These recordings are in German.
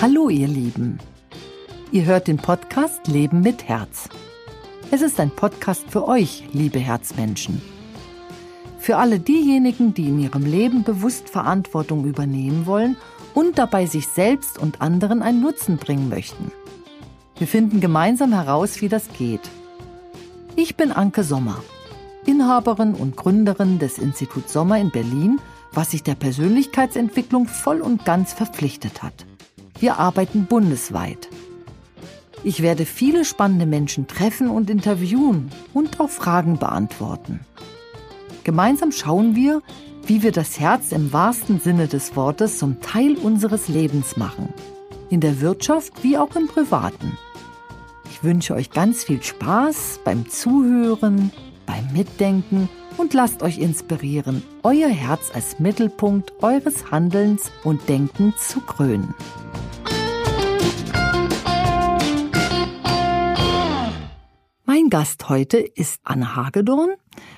Hallo ihr Lieben. Ihr hört den Podcast Leben mit Herz. Es ist ein Podcast für euch, liebe Herzmenschen. Für alle diejenigen, die in ihrem Leben bewusst Verantwortung übernehmen wollen und dabei sich selbst und anderen einen Nutzen bringen möchten. Wir finden gemeinsam heraus, wie das geht. Ich bin Anke Sommer, Inhaberin und Gründerin des Instituts Sommer in Berlin, was sich der Persönlichkeitsentwicklung voll und ganz verpflichtet hat. Wir arbeiten bundesweit. Ich werde viele spannende Menschen treffen und interviewen und auch Fragen beantworten. Gemeinsam schauen wir, wie wir das Herz im wahrsten Sinne des Wortes zum Teil unseres Lebens machen. In der Wirtschaft wie auch im Privaten. Ich wünsche euch ganz viel Spaß beim Zuhören, beim Mitdenken und lasst euch inspirieren, euer Herz als Mittelpunkt eures Handelns und Denkens zu krönen. Mein Gast heute ist Anne Hagedorn.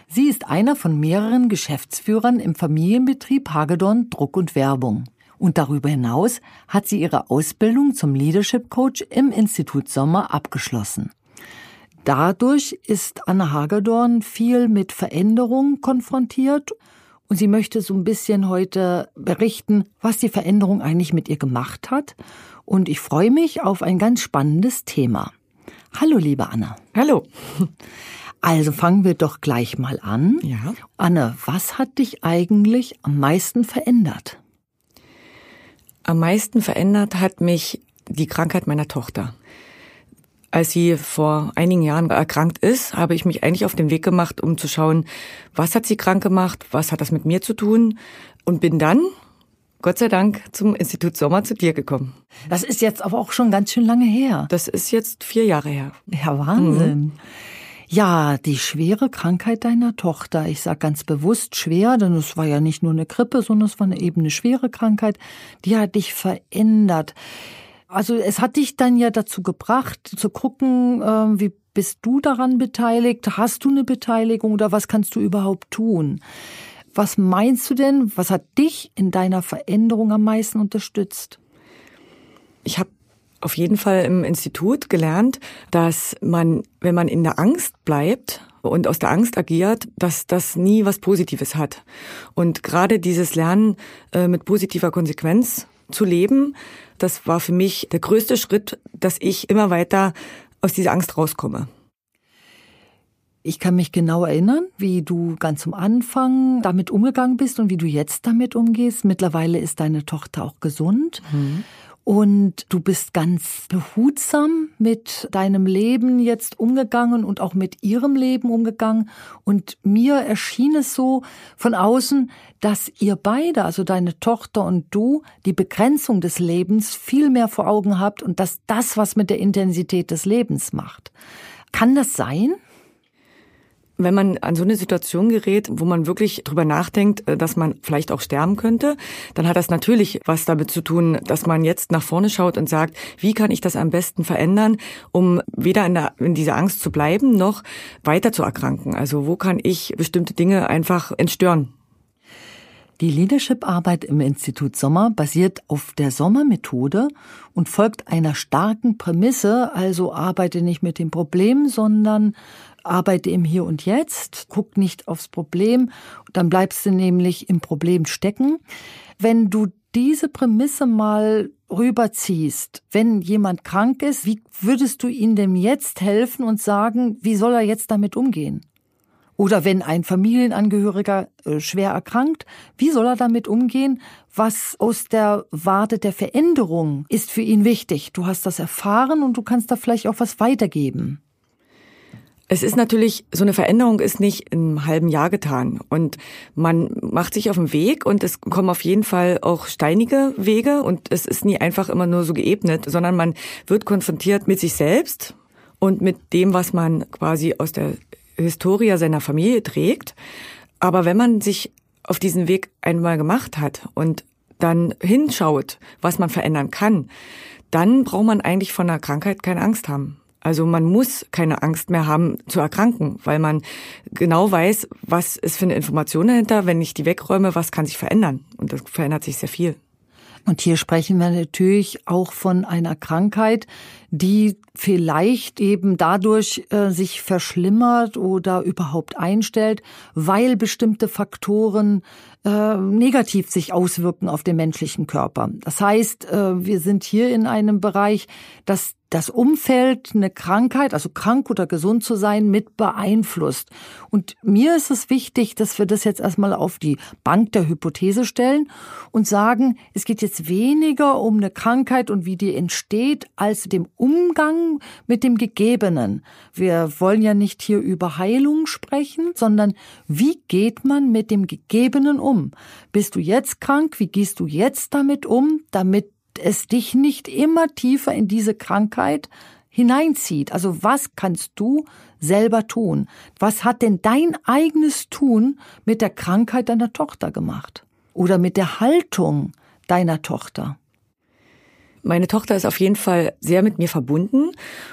Sie ist einer von mehreren Geschäftsführern im Familienbetrieb Hagedorn Druck und Werbung. Und darüber hinaus hat sie ihre Ausbildung zum Leadership Coach im Institut Sommer abgeschlossen. Dadurch ist Anne Hagedorn viel mit Veränderungen konfrontiert und sie möchte so ein bisschen heute berichten, was die Veränderung eigentlich mit ihr gemacht hat. Und ich freue mich auf ein ganz spannendes Thema. Hallo, liebe Anne. Hallo. Also fangen wir doch gleich mal an. Ja. Anne, was hat dich eigentlich am meisten verändert? Am meisten verändert hat mich die Krankheit meiner Tochter. Als sie vor einigen Jahren erkrankt ist, habe ich mich eigentlich auf den Weg gemacht, um zu schauen, was hat sie krank gemacht, was hat das mit mir zu tun und bin dann Gott sei Dank zum Institut Sommer zu dir gekommen. Das ist jetzt aber auch schon ganz schön lange her. Das ist jetzt vier Jahre her. Ja, Wahnsinn. Mhm. Ja, die schwere Krankheit deiner Tochter. Ich sage ganz bewusst schwer, denn es war ja nicht nur eine Grippe, sondern es war eine eben eine schwere Krankheit. Die hat dich verändert. Also es hat dich dann ja dazu gebracht, zu gucken, äh, wie bist du daran beteiligt? Hast du eine Beteiligung oder was kannst du überhaupt tun? Was meinst du denn, was hat dich in deiner Veränderung am meisten unterstützt? Ich habe auf jeden Fall im Institut gelernt, dass man, wenn man in der Angst bleibt und aus der Angst agiert, dass das nie was Positives hat. Und gerade dieses Lernen äh, mit positiver Konsequenz zu leben, das war für mich der größte Schritt, dass ich immer weiter aus dieser Angst rauskomme. Ich kann mich genau erinnern, wie du ganz am Anfang damit umgegangen bist und wie du jetzt damit umgehst. Mittlerweile ist deine Tochter auch gesund. Mhm. Und du bist ganz behutsam mit deinem Leben jetzt umgegangen und auch mit ihrem Leben umgegangen. Und mir erschien es so von außen, dass ihr beide, also deine Tochter und du, die Begrenzung des Lebens viel mehr vor Augen habt und dass das was mit der Intensität des Lebens macht. Kann das sein? Wenn man an so eine Situation gerät, wo man wirklich drüber nachdenkt, äh, dass man vielleicht auch sterben könnte, dann hat das natürlich was damit zu tun, dass man jetzt nach vorne schaut und sagt, wie kann ich das am besten verändern, um weder in, der, in dieser Angst zu bleiben, noch weiter zu erkranken. Also wo kann ich bestimmte Dinge einfach entstören? Die Leadership-Arbeit im Institut Sommer basiert auf der Sommer-Methode und folgt einer starken Prämisse, also arbeite nicht mit dem Problem, sondern arbeite im Hier und Jetzt, guck nicht aufs Problem, dann bleibst du nämlich im Problem stecken. Wenn du diese Prämisse mal rüberziehst, wenn jemand krank ist, wie würdest du ihm denn jetzt helfen und sagen, wie soll er jetzt damit umgehen? Oder wenn ein Familienangehöriger äh, schwer erkrankt, wie soll er damit umgehen? Was aus der Warte der Veränderung ist für ihn wichtig? Du hast das erfahren und du kannst da vielleicht auch was weitergeben. Es ist natürlich, so eine Veränderung ist nicht einem halben Jahr getan. Und man macht sich auf den Weg und es kommen auf jeden Fall auch steinige Wege und es ist nie einfach immer nur so geebnet, sondern man wird konfrontiert mit sich selbst und mit dem, was man quasi aus der Historie seiner Familie trägt. Aber wenn man sich auf diesen Weg einmal gemacht hat und dann hinschaut, was man verändern kann, dann braucht man eigentlich von einer Krankheit keine Angst haben. Also man muss keine Angst mehr haben zu erkranken, weil man genau weiß, was ist für eine Information dahinter. Wenn ich die wegräume, was kann sich verändern? Und das verändert sich sehr viel. Und hier sprechen wir natürlich auch von einer Krankheit, die vielleicht eben dadurch äh, sich verschlimmert oder überhaupt einstellt, weil bestimmte Faktoren äh, negativ sich auswirken auf den menschlichen Körper. Das heißt, äh, wir sind hier in einem Bereich, dass das Umfeld eine Krankheit, also krank oder gesund zu sein, mit beeinflusst. Und mir ist es wichtig, dass wir das jetzt erstmal auf die Bank der Hypothese stellen und sagen, es geht jetzt weniger um eine Krankheit und wie die entsteht, als dem Umgang mit dem Gegebenen. Wir wollen ja nicht hier über Heilung sprechen, sondern wie geht man mit dem Gegebenen um? Bist du jetzt krank? Wie gehst du jetzt damit um, damit es dich nicht immer tiefer in diese Krankheit hineinzieht. Also was kannst du selber tun? Was hat denn dein eigenes Tun mit der Krankheit deiner Tochter gemacht? Oder mit der Haltung deiner Tochter? Meine Tochter ist auf jeden Fall sehr mit mir verbunden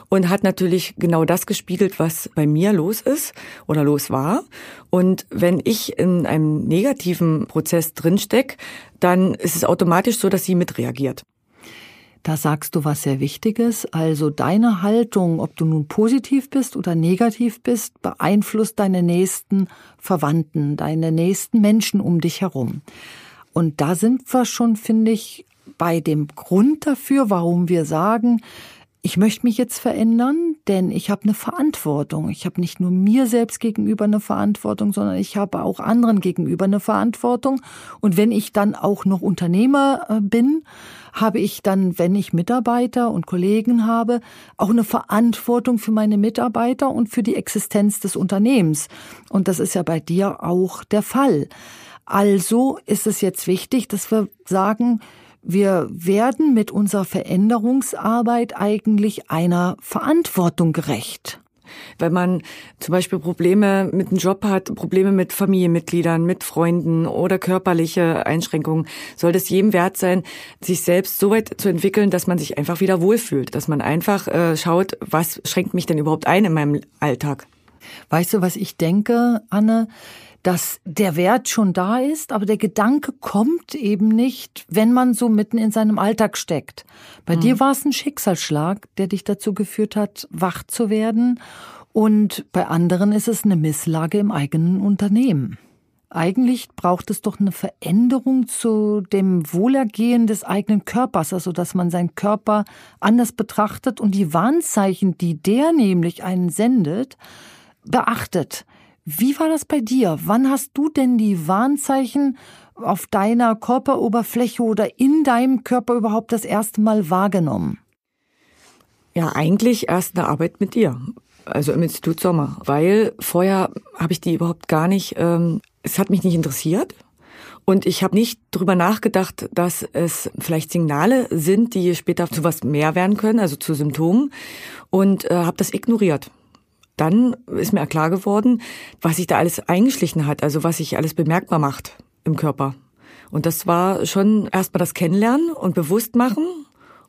und hat natürlich genau das gespiegelt, was bei mir los ist oder los war. Und wenn ich in einem negativen Prozess drinsteck, dann ist es automatisch so, dass sie mitreagiert. Da sagst du was sehr Wichtiges. Also deine Haltung, ob du nun positiv bist oder negativ bist, beeinflusst deine nächsten Verwandten, deine nächsten Menschen um dich herum. Und da sind wir schon, finde ich, bei dem Grund dafür, warum wir sagen, ich möchte mich jetzt verändern, denn ich habe eine Verantwortung. Ich habe nicht nur mir selbst gegenüber eine Verantwortung, sondern ich habe auch anderen gegenüber eine Verantwortung. Und wenn ich dann auch noch Unternehmer äh, bin, habe ich dann, wenn ich Mitarbeiter und Kollegen habe, auch eine Verantwortung für meine Mitarbeiter und für die Existenz des Unternehmens. Und das ist ja bei dir auch der Fall. Also ist es jetzt wichtig, dass wir sagen, wir werden mit unserer Veränderungsarbeit eigentlich einer Verantwortung gerecht. Wenn man zum Beispiel Probleme mit dem Job hat, Probleme mit Familienmitgliedern, mit Freunden oder körperliche Einschränkungen, soll es jedem wert sein, sich selbst so weit zu entwickeln, dass man sich einfach wieder wohlfühlt, dass man einfach äh, schaut, was schränkt mich denn überhaupt ein in meinem Alltag. Weißt du, was ich denke, Anne? Dass der Wert schon da ist, aber der Gedanke kommt eben nicht, wenn man so mitten in seinem Alltag steckt. Bei mhm. dir war es ein Schicksalsschlag, der dich dazu geführt hat, wach zu werden. Und bei anderen ist es eine Misslage im eigenen Unternehmen. Eigentlich braucht es doch eine Veränderung zu dem Wohlergehen des eigenen Körpers, also dass man seinen Körper anders betrachtet und die Warnzeichen, die der nämlich einen sendet, beachtet. Wie war das bei dir? Wann hast du denn die Warnzeichen auf deiner Körperoberfläche oder in deinem Körper überhaupt das erste Mal wahrgenommen? Ja, eigentlich erst eine Arbeit mit dir, also im Institut Sommer, weil vorher habe ich die überhaupt gar nicht, ähm, es hat mich nicht interessiert. Und ich habe nicht drüber nachgedacht, dass es vielleicht Signale sind, die später zu was mehr werden können, also zu Symptomen. Und äh, habe das ignoriert dann ist mir klar geworden, was sich da alles eingeschlichen hat, also was sich alles bemerkbar macht im Körper. Und das war schon erstmal das Kennenlernen und Bewusstmachen,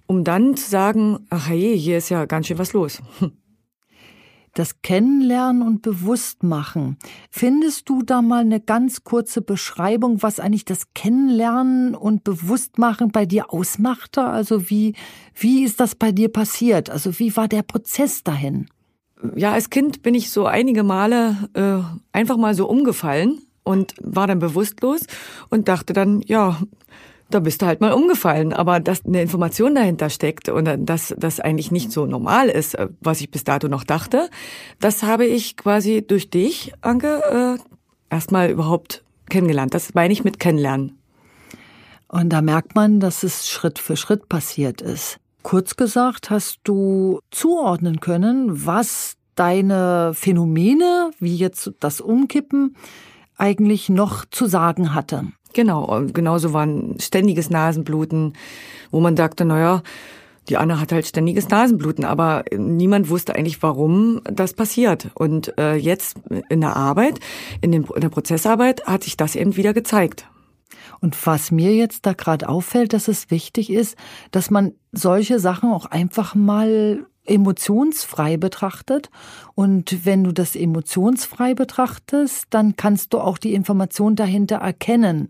um dann zu sagen, ach je, hier ist ja ganz schön was los. Das Kennenlernen und Bewusstmachen. Findest du da mal eine ganz kurze Beschreibung, was eigentlich das Kennenlernen und Bewusstmachen bei dir ausmachte? Also wie, wie ist das bei dir passiert? Also wie war der Prozess dahin? Ja, als Kind bin ich so einige Male äh, einfach mal so umgefallen und war dann bewusstlos und dachte dann, ja, da bist du halt mal umgefallen. Aber dass eine Information dahinter steckt und dass das eigentlich nicht so normal ist, äh, was ich bis dato noch dachte, das habe ich quasi durch dich, Anke, äh, erstmal überhaupt kennengelernt. Das meine ich mit kennenlernen. Und da merkt man, dass es Schritt für Schritt passiert ist. Kurz gesagt, hast du zuordnen können, was deine Phänomene, wie jetzt das Umkippen, eigentlich noch zu sagen hatte. Genau, genauso war ein ständiges Nasenbluten, wo man sagte, naja, die Anne hat halt ständiges Nasenbluten, aber niemand wusste eigentlich, warum das passiert. Und äh, jetzt in der Arbeit, in, den, in der Prozessarbeit, hat sich das eben wieder gezeigt. Und was mir jetzt da gerade auffällt, dass es wichtig ist, dass man solche Sachen auch einfach mal emotionsfrei betrachtet. Und wenn du das emotionsfrei betrachtest, dann kannst du auch die Information dahinter erkennen.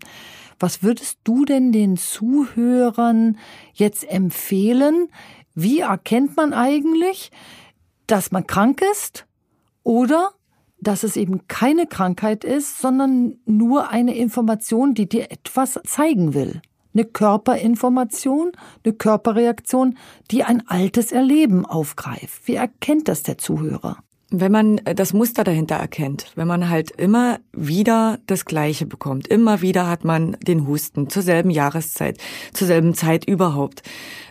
Was würdest du denn den Zuhörern jetzt empfehlen? Wie erkennt man eigentlich, dass man krank ist oder dass es eben keine Krankheit ist, sondern nur eine Information, die dir etwas zeigen will? Eine Körperinformation, eine Körperreaktion, die ein altes Erleben aufgreift. Wie erkennt das der Zuhörer? Wenn man das Muster dahinter erkennt, wenn man halt immer wieder das Gleiche bekommt, immer wieder hat man den Husten zur selben Jahreszeit, zur selben Zeit überhaupt.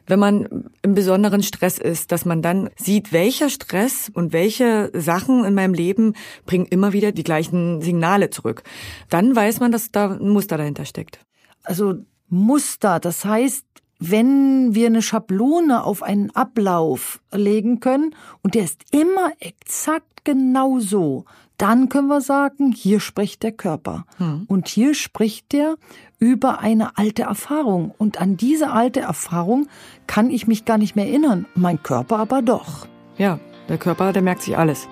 Wenn man im besonderen Stress ist, dass man dann sieht, welcher Stress und welche Sachen in meinem Leben bringen immer wieder die gleichen Signale zurück, dann weiß man, dass da ein Muster dahinter steckt. Also Muster, das heißt, wenn wir eine Schablone auf einen Ablauf legen können und der ist immer exakt genau so, dann können wir sagen, hier spricht der Körper. Hm. Und hier spricht der über eine alte Erfahrung. Und an diese alte Erfahrung kann ich mich gar nicht mehr erinnern, mein Körper aber doch. Ja, der Körper, der merkt sich alles.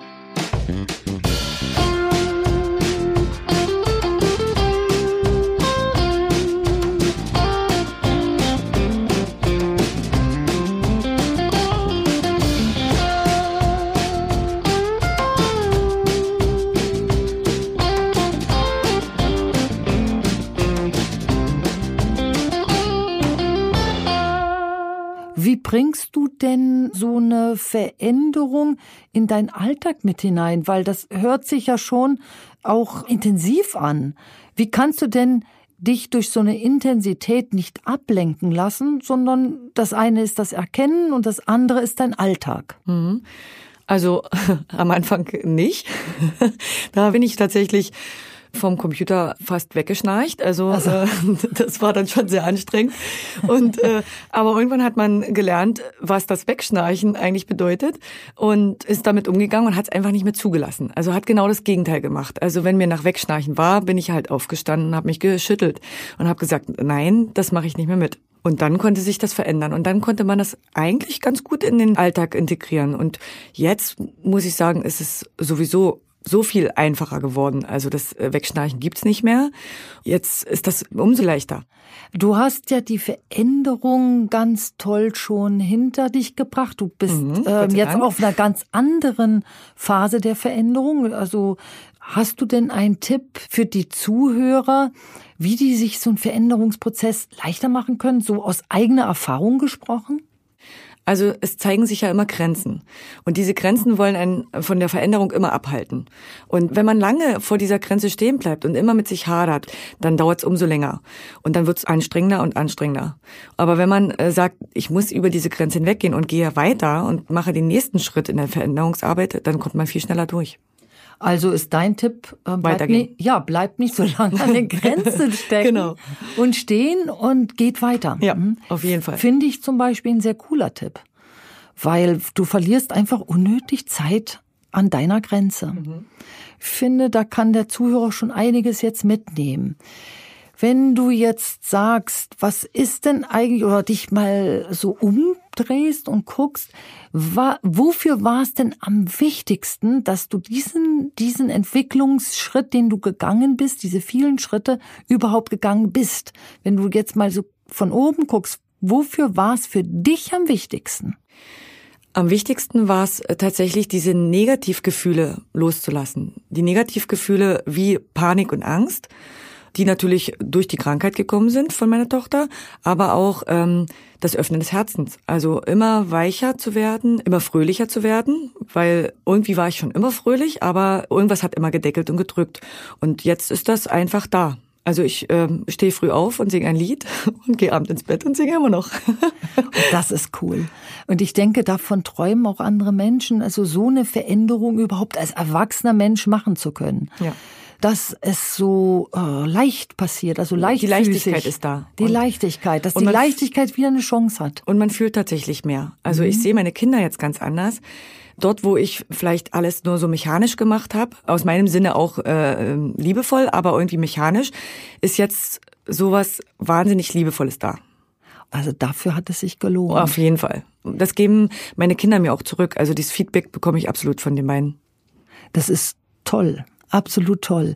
Bringst du denn so eine Veränderung in deinen Alltag mit hinein? Weil das hört sich ja schon auch intensiv an. Wie kannst du denn dich durch so eine Intensität nicht ablenken lassen, sondern das eine ist das Erkennen und das andere ist dein Alltag? Mhm. Also am Anfang nicht. da bin ich tatsächlich vom Computer fast weggeschnarcht. Also, also. Äh, das war dann schon sehr anstrengend. Und äh, aber irgendwann hat man gelernt, was das Wegschnarchen eigentlich bedeutet und ist damit umgegangen und hat es einfach nicht mehr zugelassen. Also hat genau das Gegenteil gemacht. Also wenn mir nach Wegschnarchen war, bin ich halt aufgestanden und habe mich geschüttelt und habe gesagt, nein, das mache ich nicht mehr mit. Und dann konnte sich das verändern. Und dann konnte man das eigentlich ganz gut in den Alltag integrieren. Und jetzt muss ich sagen, ist es sowieso so viel einfacher geworden. Also das äh, Wegschnarchen gibt's nicht mehr. Jetzt ist das umso leichter. Du hast ja die Veränderung ganz toll schon hinter dich gebracht. Du bist mhm, äh, jetzt auf einer ganz anderen Phase der Veränderung. Also hast du denn einen Tipp für die Zuhörer, wie die sich so einen Veränderungsprozess leichter machen können, so aus eigener Erfahrung gesprochen? Also es zeigen sich ja immer Grenzen. Und diese Grenzen wollen einen von der Veränderung immer abhalten. Und wenn man lange vor dieser Grenze stehen bleibt und immer mit sich hadert, dann dauert es umso länger. Und dann wird es anstrengender und anstrengender. Aber wenn man äh, sagt, ich muss über diese Grenze hinweggehen und gehe weiter und mache den nächsten Schritt in der Veränderungsarbeit, dann kommt man viel schneller durch. Also ist dein Tipp, äh, bleibt nicht, ja, bleibt nicht so lange an den Grenzen stecken genau. und stehen und geht weiter. Ja, mhm. auf jeden Fall. Finde ich zum Beispiel ein sehr cooler Tipp, weil du verlierst einfach unnötig Zeit an deiner Grenze. Mhm. Ich finde, da kann der Zuhörer schon einiges jetzt mitnehmen. Wenn du jetzt sagst, was ist denn eigentlich, oder dich mal so umdrehst und guckst, wa, wofür war es denn am wichtigsten, dass du diesen, diesen Entwicklungsschritt, den du gegangen bist, diese vielen Schritte überhaupt gegangen bist? Wenn du jetzt mal so von oben guckst, wofür war es für dich am wichtigsten? Am wichtigsten war es äh, tatsächlich, diese Negativgefühle loszulassen. Die Negativgefühle wie Panik und Angst die natürlich durch die Krankheit gekommen sind von meiner Tochter, aber auch ähm, das Öffnen des Herzens. Also immer weicher zu werden, immer fröhlicher zu werden, weil irgendwie war ich schon immer fröhlich, aber irgendwas hat immer gedeckelt und gedrückt. Und jetzt ist das einfach da. Also ich äh, stehe früh auf und singe ein Lied und gehe abends ins Bett und singe immer noch. das ist cool. Und ich denke, davon träumen auch andere Menschen, also so eine Veränderung überhaupt als erwachsener Mensch machen zu können. Ja dass es so äh, leicht passiert, also leicht. Die Leichtigkeit ist da. Die und, Leichtigkeit, dass die Leichtigkeit wieder eine Chance hat. Und man fühlt tatsächlich mehr. Also mhm. ich sehe meine Kinder jetzt ganz anders. Dort, wo ich vielleicht alles nur so mechanisch gemacht habe, aus meinem Sinne auch äh, liebevoll, aber irgendwie mechanisch, ist jetzt sowas wahnsinnig Liebevolles da. Also dafür hat es sich gelohnt. Auf jeden Fall. Das geben meine Kinder mir auch zurück. Also dieses Feedback bekomme ich absolut von den beiden. Das ist toll, absolut toll.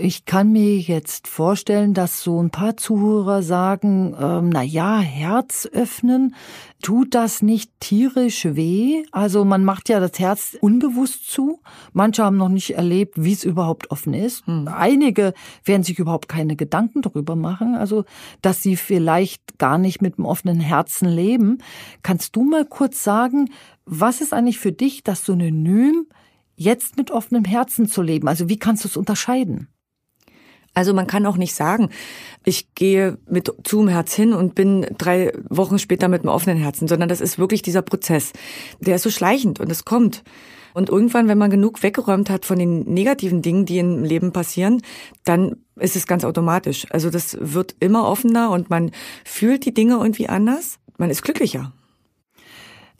Ich kann mir jetzt vorstellen, dass so ein paar Zuhörer sagen, ähm, na ja, Herz öffnen, tut das nicht tierisch weh? Also man macht ja das Herz unbewusst zu. Manche haben noch nicht erlebt, wie es überhaupt offen ist. Hm. Einige werden sich überhaupt keine Gedanken darüber machen, also dass sie vielleicht gar nicht mit dem offenen Herzen leben. Kannst du mal kurz sagen, was ist eigentlich für dich das Synonym, jetzt mit offenem Herzen zu leben? Also wie kannst du es unterscheiden? Also man kann auch nicht sagen, ich gehe mit zum Herz hin und bin drei Wochen später mit einem offenen Herzen, sondern das ist wirklich dieser Prozess. Der ist so schleichend und es kommt. Und irgendwann, wenn man genug weggeräumt hat von den negativen Dingen, die im Leben passieren, dann ist es ganz automatisch. Also das wird immer offener und man fühlt die Dinge irgendwie anders. Man ist glücklicher.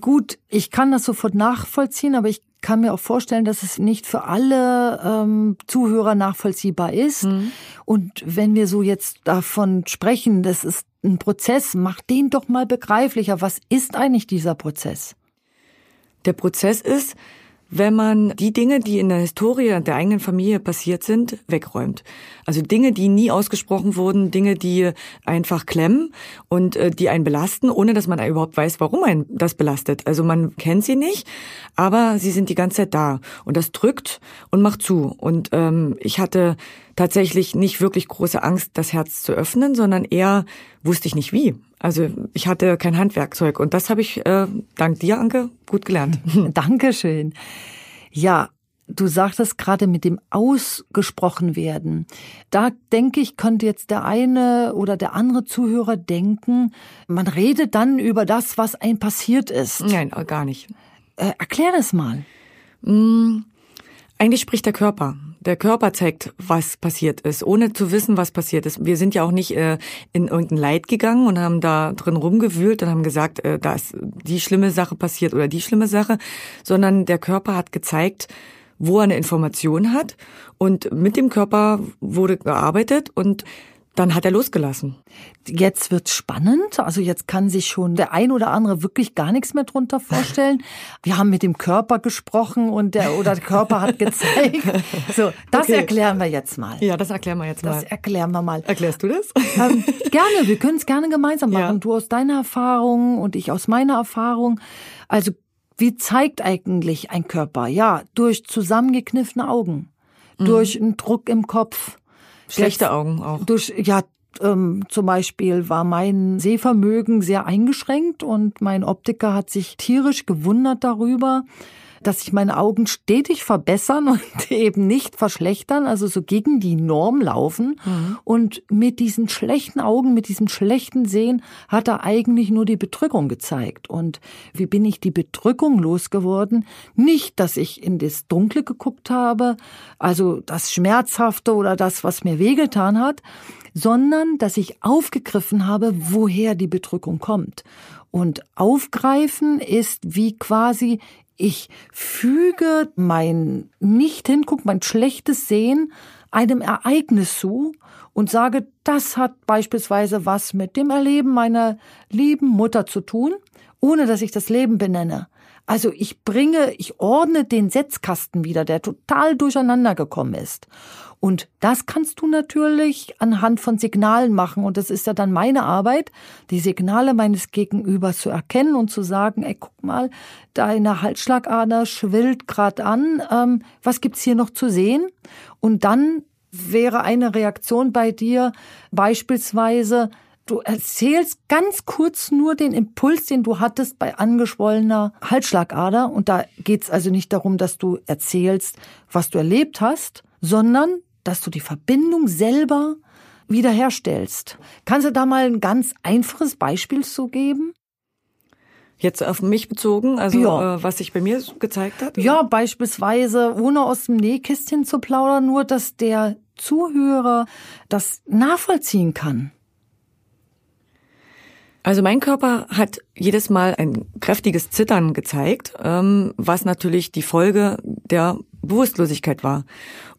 Gut, ich kann das sofort nachvollziehen, aber ich kann mir auch vorstellen, dass es nicht für alle ähm, Zuhörer nachvollziehbar ist. Mhm. Und wenn wir so jetzt davon sprechen, das ist ein Prozess, mach den doch mal begreiflicher. Was ist eigentlich dieser Prozess? Der Prozess ist, wenn man die Dinge, die in der Historie der eigenen Familie passiert sind, wegräumt. Also Dinge, die nie ausgesprochen wurden, Dinge, die einfach klemmen und äh, die einen belasten, ohne dass man überhaupt weiß, warum einen das belastet. Also man kennt sie nicht, aber sie sind die ganze Zeit da und das drückt und macht zu. Und ähm, ich hatte tatsächlich nicht wirklich große Angst, das Herz zu öffnen, sondern eher wusste ich nicht wie. Also ich hatte kein Handwerkzeug und das habe ich äh, dank dir, Anke, gut gelernt. Dankeschön. Ja, du sagtest gerade mit dem ausgesprochen werden. Da denke ich, könnte jetzt der eine oder der andere Zuhörer denken, man redet dann über das, was ein passiert ist. Nein, gar nicht. Äh, erklär das mal. Mm, eigentlich spricht der Körper. Der Körper zeigt, was passiert ist, ohne zu wissen, was passiert ist. Wir sind ja auch nicht äh, in irgendein Leid gegangen und haben da drin rumgewühlt und haben gesagt, äh, da ist die schlimme Sache passiert oder die schlimme Sache, sondern der Körper hat gezeigt, wo er eine Information hat und mit dem Körper wurde gearbeitet und dann hat er losgelassen. Jetzt wird's spannend. Also jetzt kann sich schon der ein oder andere wirklich gar nichts mehr drunter vorstellen. Wir haben mit dem Körper gesprochen und der oder der Körper hat gezeigt. So, das okay. erklären wir jetzt mal. Ja, das erklären wir jetzt mal. Das erklären wir mal. Erklärst du das? Ähm, gerne. Wir können es gerne gemeinsam machen. Ja. Du aus deiner Erfahrung und ich aus meiner Erfahrung. Also wie zeigt eigentlich ein Körper? Ja, durch zusammengekniffene Augen, mhm. durch einen Druck im Kopf Schlechte Augen auch. Durch, ja, ähm, zum Beispiel war mein Sehvermögen sehr eingeschränkt und mein Optiker hat sich tierisch gewundert darüber, dass sich meine Augen stetig verbessern und eben nicht verschlechtern, also so gegen die Norm laufen. Mhm. Und mit diesen schlechten Augen, mit diesem schlechten Sehen hat er eigentlich nur die Bedrückung gezeigt. Und wie bin ich die Bedrückung losgeworden? Nicht, dass ich in das Dunkle geguckt habe, also das Schmerzhafte oder das, was mir wehgetan hat, sondern dass ich aufgegriffen habe, woher die Bedrückung kommt. Und aufgreifen ist wie quasi ich füge mein nicht hingucken, mein schlechtes Sehen einem Ereignis zu und sage, das hat beispielsweise was mit dem Erleben meiner lieben Mutter zu tun, ohne dass ich das Leben benenne. Also ich bringe, ich ordne den Setzkasten wieder, der total durcheinander gekommen ist. Und das kannst du natürlich anhand von Signalen machen. Und das ist ja dann meine Arbeit, die Signale meines Gegenübers zu erkennen und zu sagen, ey, guck mal, deine Halsschlagader schwillt grad an. Ähm, was gibt's hier noch zu sehen? Und dann wäre eine Reaktion bei dir beispielsweise, du erzählst ganz kurz nur den Impuls, den du hattest bei angeschwollener Halsschlagader. Und da geht's also nicht darum, dass du erzählst, was du erlebt hast, sondern dass du die Verbindung selber wiederherstellst. Kannst du da mal ein ganz einfaches Beispiel zu geben? Jetzt auf mich bezogen, also ja. äh, was sich bei mir gezeigt hat? Ja, beispielsweise, ohne aus dem Nähkästchen zu plaudern, nur dass der Zuhörer das nachvollziehen kann. Also mein Körper hat jedes Mal ein kräftiges Zittern gezeigt, ähm, was natürlich die Folge der Bewusstlosigkeit war.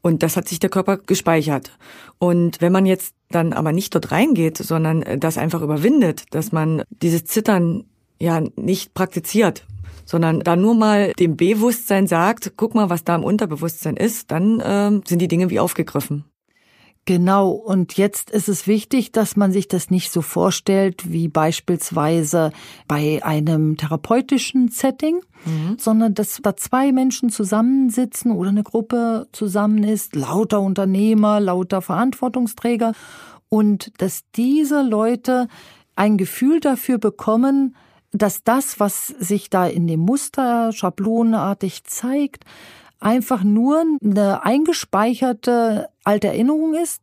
Und das hat sich der Körper gespeichert. Und wenn man jetzt dann aber nicht dort reingeht, sondern das einfach überwindet, dass man dieses Zittern ja nicht praktiziert, sondern da nur mal dem Bewusstsein sagt, guck mal, was da im Unterbewusstsein ist, dann äh, sind die Dinge wie aufgegriffen. Genau, und jetzt ist es wichtig, dass man sich das nicht so vorstellt wie beispielsweise bei einem therapeutischen Setting, mhm. sondern dass da zwei Menschen zusammensitzen oder eine Gruppe zusammen ist, lauter Unternehmer, lauter Verantwortungsträger und dass diese Leute ein Gefühl dafür bekommen, dass das, was sich da in dem Muster schablonenartig zeigt, einfach nur eine eingespeicherte alte Erinnerung ist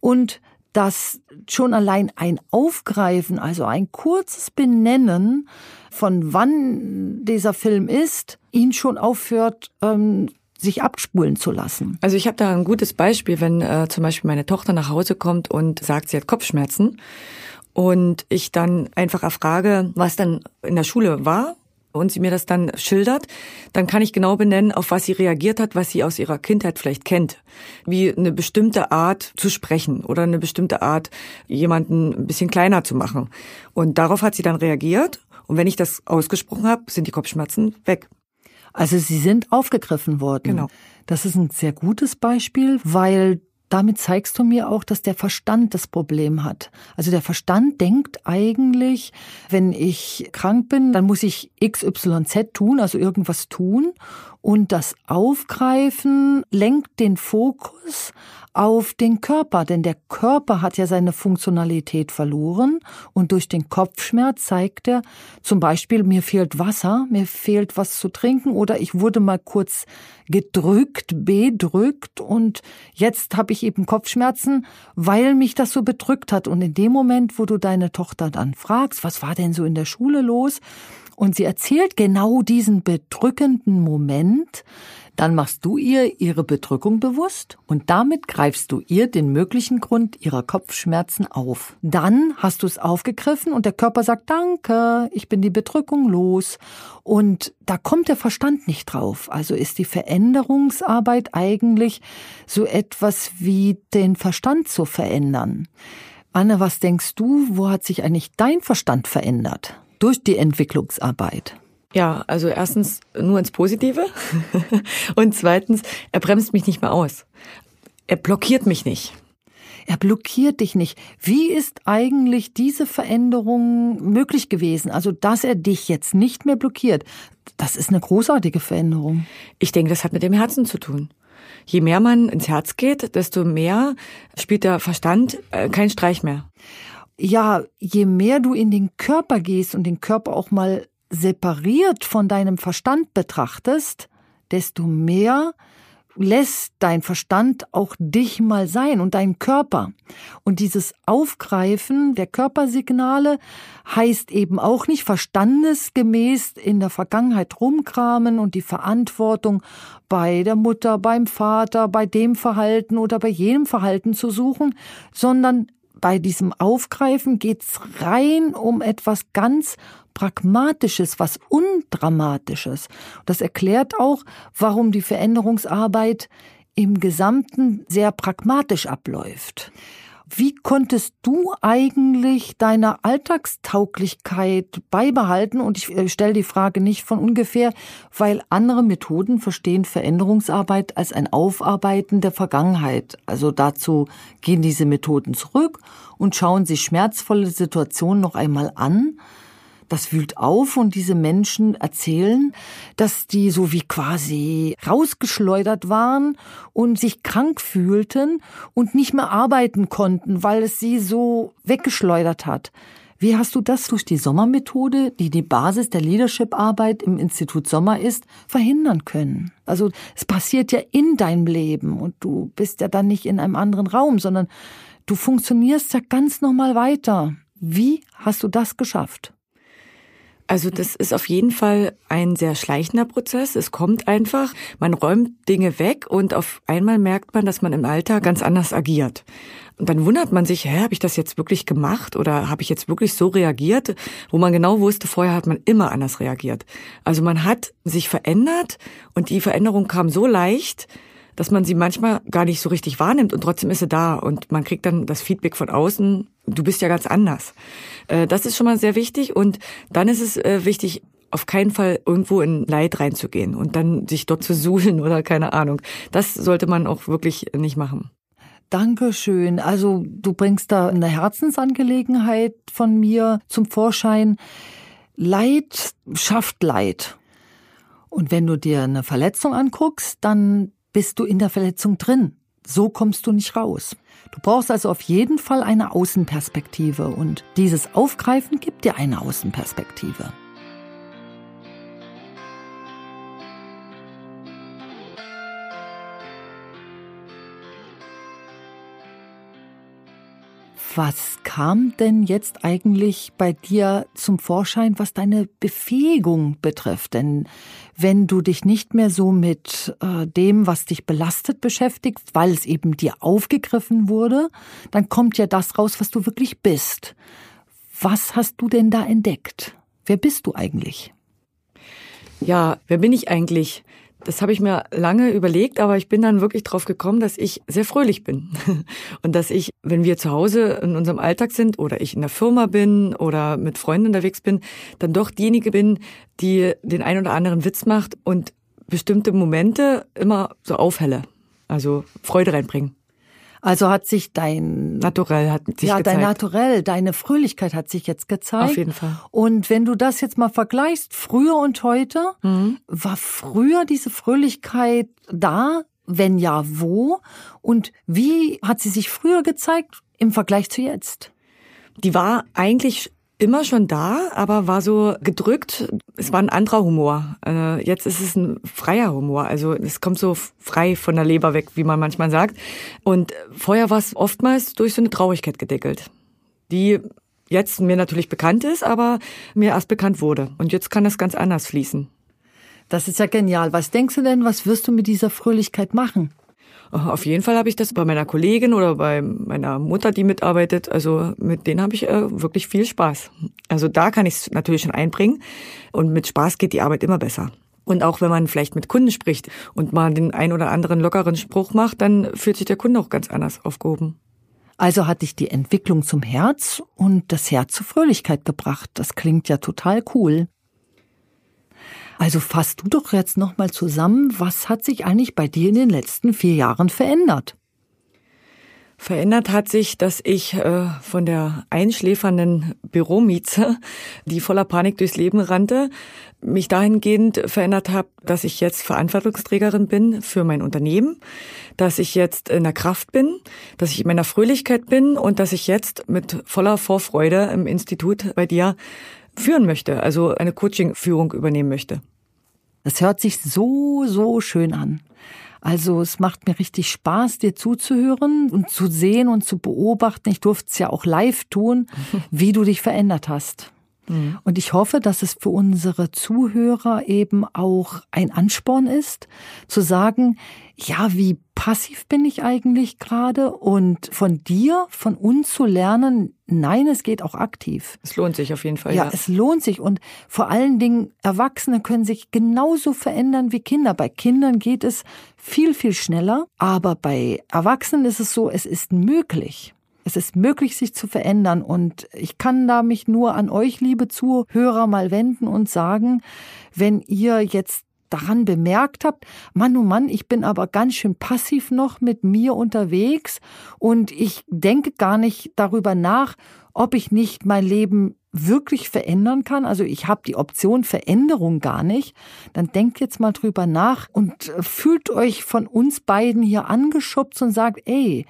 und dass schon allein ein Aufgreifen, also ein kurzes Benennen von wann dieser Film ist, ihn schon aufhört, ähm, sich abspulen zu lassen. Also ich habe da ein gutes Beispiel, wenn äh, zum Beispiel meine Tochter nach Hause kommt und sagt, sie hat Kopfschmerzen und ich dann einfach erfrage, was dann in der Schule war und sie mir das dann schildert, dann kann ich genau benennen, auf was sie reagiert hat, was sie aus ihrer Kindheit vielleicht kennt. Wie eine bestimmte Art zu sprechen oder eine bestimmte Art, jemanden ein bisschen kleiner zu machen. Und darauf hat sie dann reagiert. Und wenn ich das ausgesprochen habe, sind die Kopfschmerzen weg. Also sie sind aufgegriffen worden. Genau. Das ist ein sehr gutes Beispiel, weil damit zeigst du mir auch, dass der Verstand das Problem hat. Also der Verstand denkt eigentlich, wenn ich krank bin, dann muss ich XYZ tun, also irgendwas tun. Und das Aufgreifen lenkt den Fokus auf den Körper, denn der Körper hat ja seine Funktionalität verloren und durch den Kopfschmerz zeigt er zum Beispiel, mir fehlt Wasser, mir fehlt was zu trinken oder ich wurde mal kurz gedrückt, bedrückt und jetzt habe ich eben Kopfschmerzen, weil mich das so bedrückt hat. Und in dem Moment, wo du deine Tochter dann fragst, was war denn so in der Schule los? Und sie erzählt genau diesen bedrückenden Moment, dann machst du ihr ihre Bedrückung bewusst und damit greifst du ihr den möglichen Grund ihrer Kopfschmerzen auf. Dann hast du es aufgegriffen und der Körper sagt Danke, ich bin die Bedrückung los. Und da kommt der Verstand nicht drauf. Also ist die Veränderungsarbeit eigentlich so etwas wie den Verstand zu verändern. Anne, was denkst du, wo hat sich eigentlich dein Verstand verändert durch die Entwicklungsarbeit? Ja, also erstens nur ins Positive und zweitens, er bremst mich nicht mehr aus. Er blockiert mich nicht. Er blockiert dich nicht. Wie ist eigentlich diese Veränderung möglich gewesen? Also, dass er dich jetzt nicht mehr blockiert, das ist eine großartige Veränderung. Ich denke, das hat mit dem Herzen zu tun. Je mehr man ins Herz geht, desto mehr spielt der Verstand äh, kein Streich mehr. Ja, je mehr du in den Körper gehst und den Körper auch mal separiert von deinem Verstand betrachtest, desto mehr lässt dein Verstand auch dich mal sein und deinen Körper. Und dieses Aufgreifen der Körpersignale heißt eben auch nicht verstandesgemäß in der Vergangenheit rumkramen und die Verantwortung bei der Mutter, beim Vater, bei dem Verhalten oder bei jenem Verhalten zu suchen, sondern bei diesem Aufgreifen geht's rein um etwas ganz Pragmatisches, was Undramatisches. Das erklärt auch, warum die Veränderungsarbeit im Gesamten sehr pragmatisch abläuft. Wie konntest du eigentlich deine Alltagstauglichkeit beibehalten? Und ich äh, stelle die Frage nicht von ungefähr, weil andere Methoden verstehen Veränderungsarbeit als ein Aufarbeiten der Vergangenheit. Also dazu gehen diese Methoden zurück und schauen sich schmerzvolle Situationen noch einmal an das wühlt auf und diese Menschen erzählen, dass die so wie quasi rausgeschleudert waren und sich krank fühlten und nicht mehr arbeiten konnten, weil es sie so weggeschleudert hat. Wie hast du das durch die Sommermethode, die die Basis der Leadership-Arbeit im Institut Sommer ist, verhindern können? Also es passiert ja in deinem Leben und du bist ja dann nicht in einem anderen Raum, sondern du funktionierst ja ganz normal weiter. Wie hast du das geschafft? Also das ist auf jeden Fall ein sehr schleichender Prozess. Es kommt einfach, man räumt Dinge weg und auf einmal merkt man, dass man im Alltag ganz anders agiert. Und dann wundert man sich, hä, habe ich das jetzt wirklich gemacht oder habe ich jetzt wirklich so reagiert, wo man genau wusste, vorher hat man immer anders reagiert. Also man hat sich verändert und die Veränderung kam so leicht, dass man sie manchmal gar nicht so richtig wahrnimmt und trotzdem ist sie da und man kriegt dann das Feedback von außen, du bist ja ganz anders. Äh, das ist schon mal sehr wichtig und dann ist es äh, wichtig, auf keinen Fall irgendwo in Leid reinzugehen und dann sich dort zu suhlen oder keine Ahnung. Das sollte man auch wirklich nicht machen. Dankeschön. Also du bringst da eine Herzensangelegenheit von mir zum Vorschein. Leid schafft Leid. Und wenn du dir eine Verletzung anguckst, dann bist du in der Verletzung drin. So kommst du nicht raus. Du brauchst also auf jeden Fall eine Außenperspektive und dieses Aufgreifen gibt dir eine Außenperspektive. Was kam denn jetzt eigentlich bei dir zum Vorschein, was deine Befähigung betrifft? Denn wenn du dich nicht mehr so mit äh, dem, was dich belastet, beschäftigst, weil es eben dir aufgegriffen wurde, dann kommt ja das raus, was du wirklich bist. Was hast du denn da entdeckt? Wer bist du eigentlich? Ja, wer bin ich eigentlich? Das habe ich mir lange überlegt, aber ich bin dann wirklich drauf gekommen, dass ich sehr fröhlich bin. Und dass ich, wenn wir zu Hause in unserem Alltag sind oder ich in der Firma bin oder mit Freunden unterwegs bin, dann doch diejenige bin, die den ein oder anderen Witz macht und bestimmte Momente immer so aufhelle. Also Freude reinbringen. Also hat sich dein Naturell hat sich ja gezeigt. dein Naturell, deine Fröhlichkeit hat sich jetzt gezeigt. Auf jeden Fall. Und wenn du das jetzt mal vergleichst, früher und heute, Mhm. war früher diese Fröhlichkeit da? Wenn ja, wo? Und wie hat sie sich früher gezeigt im Vergleich zu jetzt? Die war eigentlich immer schon da, aber war so gedrückt. Es war ein anderer Humor. Äh, Jetzt ist es ein freier Humor. Also es kommt so frei von der Leber weg, wie man manchmal sagt. Und vorher war es oftmals durch so eine Traurigkeit gedeckelt, die jetzt mir natürlich bekannt ist, aber mir erst bekannt wurde. Und jetzt kann das ganz anders fließen. Das ist ja genial. Was denkst du denn, was wirst du mit dieser Fröhlichkeit machen? Auf jeden Fall habe ich das bei meiner Kollegin oder bei meiner Mutter, die mitarbeitet. Also mit denen habe ich äh, wirklich viel Spaß. Also da kann ich es natürlich schon einbringen. Und mit Spaß geht die Arbeit immer besser. Und auch wenn man vielleicht mit Kunden spricht und mal den ein oder anderen lockeren Spruch macht, dann fühlt sich der Kunde auch ganz anders aufgehoben. Also hat dich die Entwicklung zum Herz und das Herz zur Fröhlichkeit gebracht. Das klingt ja total cool. Also fass du doch jetzt nochmal zusammen, was hat sich eigentlich bei dir in den letzten vier Jahren verändert? Verändert hat sich, dass ich äh, von der einschläfernden Büromieze, die voller Panik durchs Leben rannte, mich dahingehend verändert habe, dass ich jetzt Verantwortungsträgerin bin für mein Unternehmen, dass ich jetzt in der Kraft bin, dass ich in meiner Fröhlichkeit bin und dass ich jetzt mit voller Vorfreude im Institut bei dir führen möchte, also eine Coaching-Führung übernehmen möchte. Das hört sich so, so schön an. Also es macht mir richtig Spaß, dir zuzuhören und zu sehen und zu beobachten. Ich durfte es ja auch live tun, wie du dich verändert hast. Und ich hoffe, dass es für unsere Zuhörer eben auch ein Ansporn ist, zu sagen, ja, wie passiv bin ich eigentlich gerade und von dir, von uns zu lernen, nein, es geht auch aktiv. Es lohnt sich auf jeden Fall. Ja, Ja, es lohnt sich und vor allen Dingen Erwachsene können sich genauso verändern wie Kinder. Bei Kindern geht es viel, viel schneller, aber bei Erwachsenen ist es so, es ist möglich. Es ist möglich, sich zu verändern und ich kann da mich nur an euch, liebe Zuhörer, mal wenden und sagen, wenn ihr jetzt daran bemerkt habt, Mann, oh Mann, ich bin aber ganz schön passiv noch mit mir unterwegs und ich denke gar nicht darüber nach, ob ich nicht mein Leben wirklich verändern kann. Also ich habe die Option Veränderung gar nicht. Dann denkt jetzt mal drüber nach und äh, fühlt euch von uns beiden hier angeschubst und sagt, ey,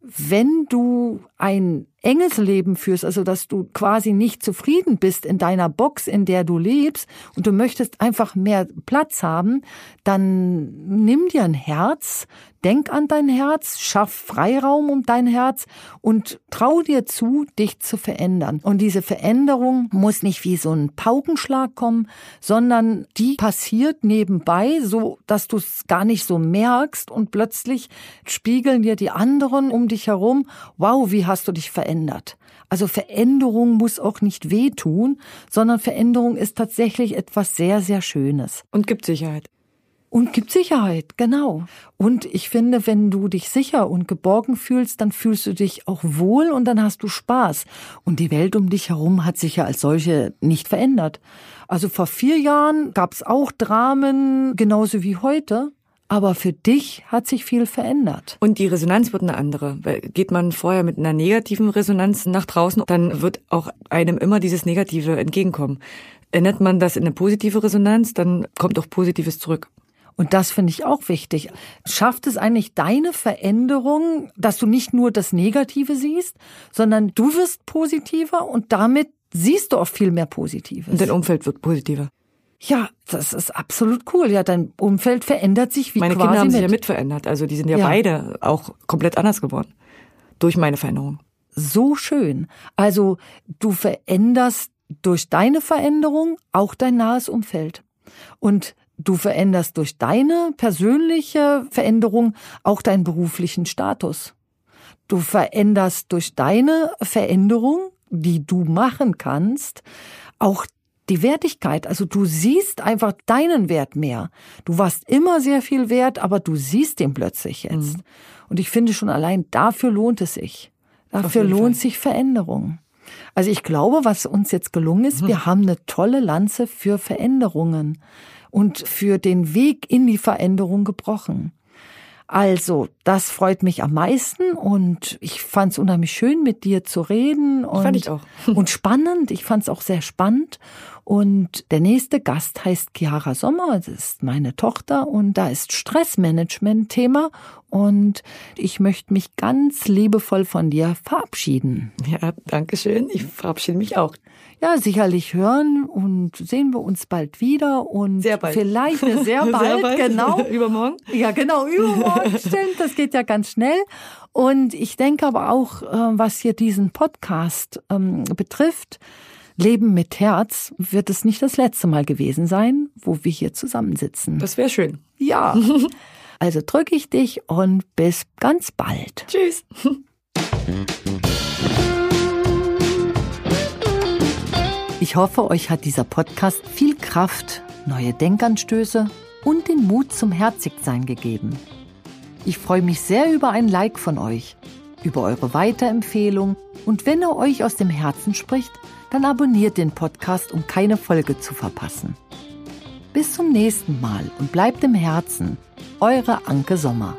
wenn du ein enges Leben führst, also dass du quasi nicht zufrieden bist in deiner Box, in der du lebst und du möchtest einfach mehr Platz haben, dann nimm dir ein Herz, denk an dein Herz, schaff Freiraum um dein Herz und trau dir zu, dich zu verändern. Und diese Veränderung muss nicht wie so ein Paukenschlag kommen, sondern die passiert nebenbei, so dass du es gar nicht so merkst und plötzlich spiegeln dir die anderen um dich herum, wow, wie hast du dich verändert? Also Veränderung muss auch nicht wehtun, sondern Veränderung ist tatsächlich etwas sehr, sehr Schönes. und gibt Sicherheit. Und gibt Sicherheit, genau. Und ich finde, wenn du dich sicher und geborgen fühlst, dann fühlst du dich auch wohl und dann hast du Spaß. Und die Welt um dich herum hat sich ja als solche nicht verändert. Also vor vier Jahren gab es auch Dramen, genauso wie heute. Aber für dich hat sich viel verändert. Und die Resonanz wird eine andere. Geht man vorher mit einer negativen Resonanz nach draußen, dann wird auch einem immer dieses Negative entgegenkommen. Ändert man das in eine positive Resonanz, dann kommt auch Positives zurück. Und das finde ich auch wichtig. Schafft es eigentlich deine Veränderung, dass du nicht nur das Negative siehst, sondern du wirst positiver und damit siehst du auch viel mehr Positives. Und dein Umfeld wird positiver. Ja, das ist absolut cool. Ja, dein Umfeld verändert sich wie Meine quasi Kinder haben sich mit. ja mitverändert. Also die sind ja, Ja. beide auch komplett anders geworden. Durch meine Veränderung. so schön. Also du veränderst durch deine Veränderung auch dein nahes Umfeld. Und du veränderst durch deine persönliche Veränderung auch deinen beruflichen Status. Du veränderst durch deine Veränderung, die du machen kannst, auch die Wertigkeit. Also du siehst einfach deinen Wert mehr. Du warst immer sehr viel wert, aber du siehst den plötzlich jetzt. Und ich finde schon allein dafür lohnt es sich. Dafür lohnt Fall. sich Veränderung. Also ich glaube, was uns jetzt gelungen ist, wir haben eine tolle Lanze für Veränderungen und für den Weg in die Veränderung gebrochen. Also, das freut mich am meisten und ich fand es unheimlich schön, mit dir zu reden. Und, Fand ich auch. und spannend. Ich fand es auch sehr spannend. Und der nächste Gast heißt Chiara Sommer. Das ist meine Tochter und da ist Stressmanagement Thema. Und ich möchte mich ganz liebevoll von dir verabschieden. Ja, danke schön. Ich verabschiede mich auch. Ja, sicherlich hören und sehen wir uns bald wieder und Sehr bald. vielleicht sehr Sehr bald, bald. genau. Übermorgen. Ja, genau, übermorgen, stimmt, das geht ja ganz schnell. Und ich denke aber auch, äh, was hier diesen Podcast ähm, betrifft, Leben mit Herz, wird es nicht das letzte Mal gewesen sein, wo wir hier zusammensitzen. Das wäre schön. Ja. Also drücke ich dich und bis ganz bald. Tschüss. Ich hoffe, euch hat dieser Podcast viel Kraft, neue Denkanstöße und den Mut zum Herzigsein gegeben. Ich freue mich sehr über ein Like von euch, über eure Weiterempfehlung und wenn er euch aus dem Herzen spricht, dann abonniert den Podcast, um keine Folge zu verpassen. Bis zum nächsten Mal und bleibt im Herzen. Eure Anke Sommer.